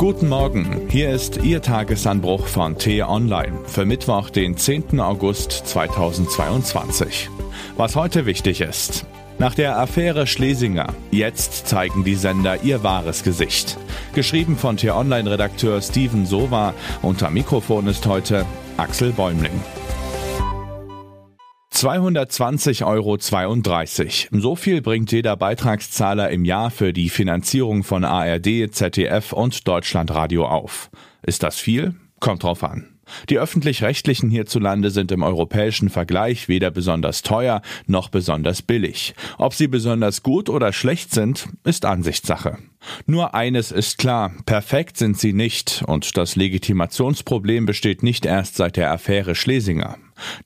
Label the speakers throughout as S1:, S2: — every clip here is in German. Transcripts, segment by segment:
S1: Guten Morgen, hier ist Ihr Tagesanbruch von T-Online für Mittwoch, den 10. August 2022. Was heute wichtig ist. Nach der Affäre Schlesinger, jetzt zeigen die Sender ihr wahres Gesicht. Geschrieben von T-Online-Redakteur Steven Sova, unter Mikrofon ist heute Axel Bäumling. 220,32 Euro. So viel bringt jeder Beitragszahler im Jahr für die Finanzierung von ARD, ZDF und Deutschlandradio auf. Ist das viel? Kommt drauf an. Die öffentlich-rechtlichen hierzulande sind im europäischen Vergleich weder besonders teuer noch besonders billig. Ob sie besonders gut oder schlecht sind, ist Ansichtssache. Nur eines ist klar, perfekt sind sie nicht und das Legitimationsproblem besteht nicht erst seit der Affäre Schlesinger.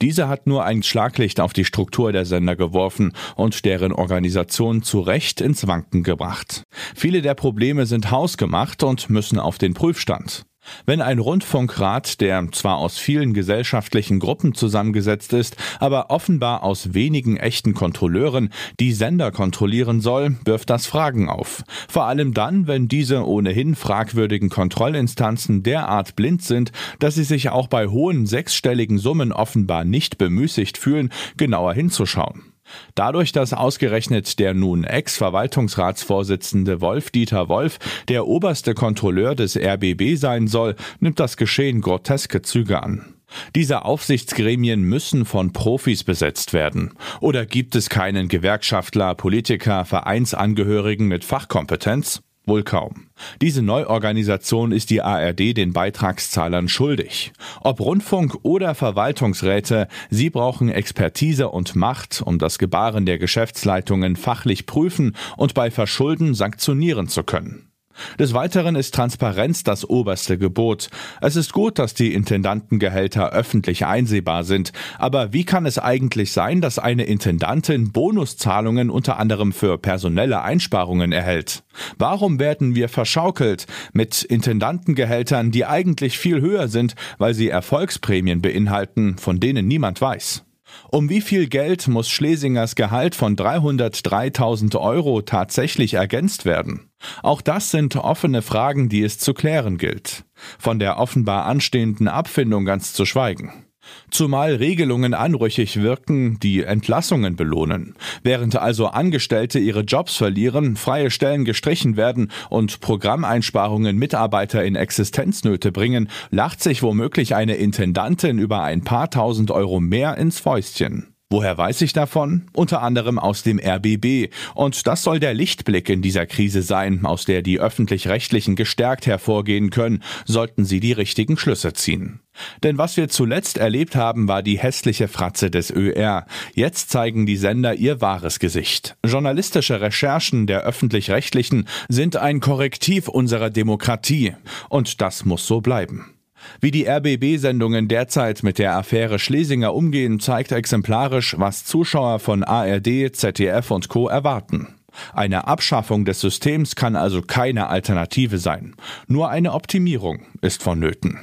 S1: Diese hat nur ein Schlaglicht auf die Struktur der Sender geworfen und deren Organisation zu Recht ins Wanken gebracht. Viele der Probleme sind hausgemacht und müssen auf den Prüfstand. Wenn ein Rundfunkrat, der zwar aus vielen gesellschaftlichen Gruppen zusammengesetzt ist, aber offenbar aus wenigen echten Kontrolleuren die Sender kontrollieren soll, wirft das Fragen auf. Vor allem dann, wenn diese ohnehin fragwürdigen Kontrollinstanzen derart blind sind, dass sie sich auch bei hohen sechsstelligen Summen offenbar nicht bemüßigt fühlen, genauer hinzuschauen. Dadurch, dass ausgerechnet der nun Ex-Verwaltungsratsvorsitzende Wolf-Dieter Wolf der oberste Kontrolleur des RBB sein soll, nimmt das Geschehen groteske Züge an. Diese Aufsichtsgremien müssen von Profis besetzt werden. Oder gibt es keinen Gewerkschaftler, Politiker, Vereinsangehörigen mit Fachkompetenz? Wohl kaum. Diese Neuorganisation ist die ARD den Beitragszahlern schuldig. Ob Rundfunk oder Verwaltungsräte, sie brauchen Expertise und Macht, um das Gebaren der Geschäftsleitungen fachlich prüfen und bei Verschulden sanktionieren zu können. Des Weiteren ist Transparenz das oberste Gebot. Es ist gut, dass die Intendantengehälter öffentlich einsehbar sind, aber wie kann es eigentlich sein, dass eine Intendantin Bonuszahlungen unter anderem für personelle Einsparungen erhält? Warum werden wir verschaukelt mit Intendantengehältern, die eigentlich viel höher sind, weil sie Erfolgsprämien beinhalten, von denen niemand weiß? Um wie viel Geld muss Schlesingers Gehalt von 303.000 Euro tatsächlich ergänzt werden? Auch das sind offene Fragen, die es zu klären gilt. Von der offenbar anstehenden Abfindung ganz zu schweigen. Zumal Regelungen anrüchig wirken, die Entlassungen belohnen. Während also Angestellte ihre Jobs verlieren, freie Stellen gestrichen werden und Programmeinsparungen Mitarbeiter in Existenznöte bringen, lacht sich womöglich eine Intendantin über ein paar tausend Euro mehr ins Fäustchen. Woher weiß ich davon? Unter anderem aus dem RBB. Und das soll der Lichtblick in dieser Krise sein, aus der die öffentlich-rechtlichen gestärkt hervorgehen können, sollten sie die richtigen Schlüsse ziehen. Denn was wir zuletzt erlebt haben, war die hässliche Fratze des ÖR. Jetzt zeigen die Sender ihr wahres Gesicht. Journalistische Recherchen der öffentlich-rechtlichen sind ein Korrektiv unserer Demokratie. Und das muss so bleiben. Wie die RBB-Sendungen derzeit mit der Affäre Schlesinger umgehen, zeigt exemplarisch, was Zuschauer von ARD, ZDF und Co. erwarten. Eine Abschaffung des Systems kann also keine Alternative sein. Nur eine Optimierung ist vonnöten.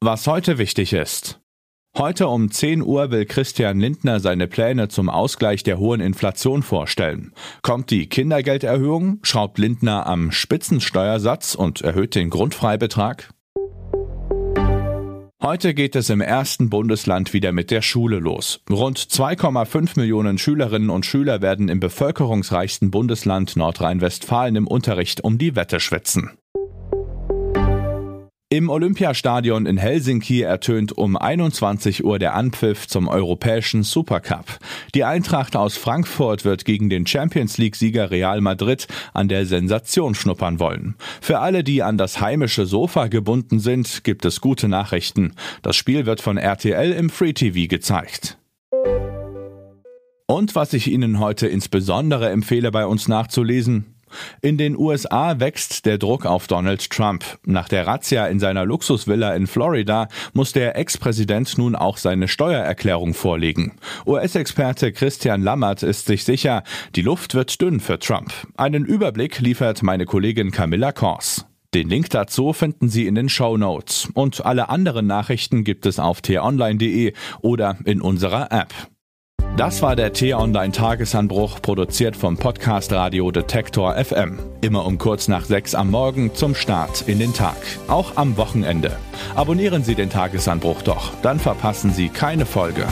S1: Was heute wichtig ist. Heute um 10 Uhr will Christian Lindner seine Pläne zum Ausgleich der hohen Inflation vorstellen. Kommt die Kindergelderhöhung, schraubt Lindner am Spitzensteuersatz und erhöht den Grundfreibetrag? Heute geht es im ersten Bundesland wieder mit der Schule los. Rund 2,5 Millionen Schülerinnen und Schüler werden im bevölkerungsreichsten Bundesland Nordrhein-Westfalen im Unterricht um die Wette schwitzen. Im Olympiastadion in Helsinki ertönt um 21 Uhr der Anpfiff zum europäischen Supercup. Die Eintracht aus Frankfurt wird gegen den Champions League-Sieger Real Madrid an der Sensation schnuppern wollen. Für alle, die an das heimische Sofa gebunden sind, gibt es gute Nachrichten. Das Spiel wird von RTL im Free TV gezeigt. Und was ich Ihnen heute insbesondere empfehle, bei uns nachzulesen, in den USA wächst der Druck auf Donald Trump. Nach der Razzia in seiner Luxusvilla in Florida muss der Ex-Präsident nun auch seine Steuererklärung vorlegen. US-Experte Christian Lammert ist sich sicher, die Luft wird dünn für Trump. Einen Überblick liefert meine Kollegin Camilla Kors. Den Link dazu finden Sie in den Show Notes. Und alle anderen Nachrichten gibt es auf t-online.de oder in unserer App. Das war der T-Online Tagesanbruch, produziert vom Podcast Radio Detektor FM. Immer um kurz nach sechs am Morgen zum Start in den Tag. Auch am Wochenende. Abonnieren Sie den Tagesanbruch doch, dann verpassen Sie keine Folge.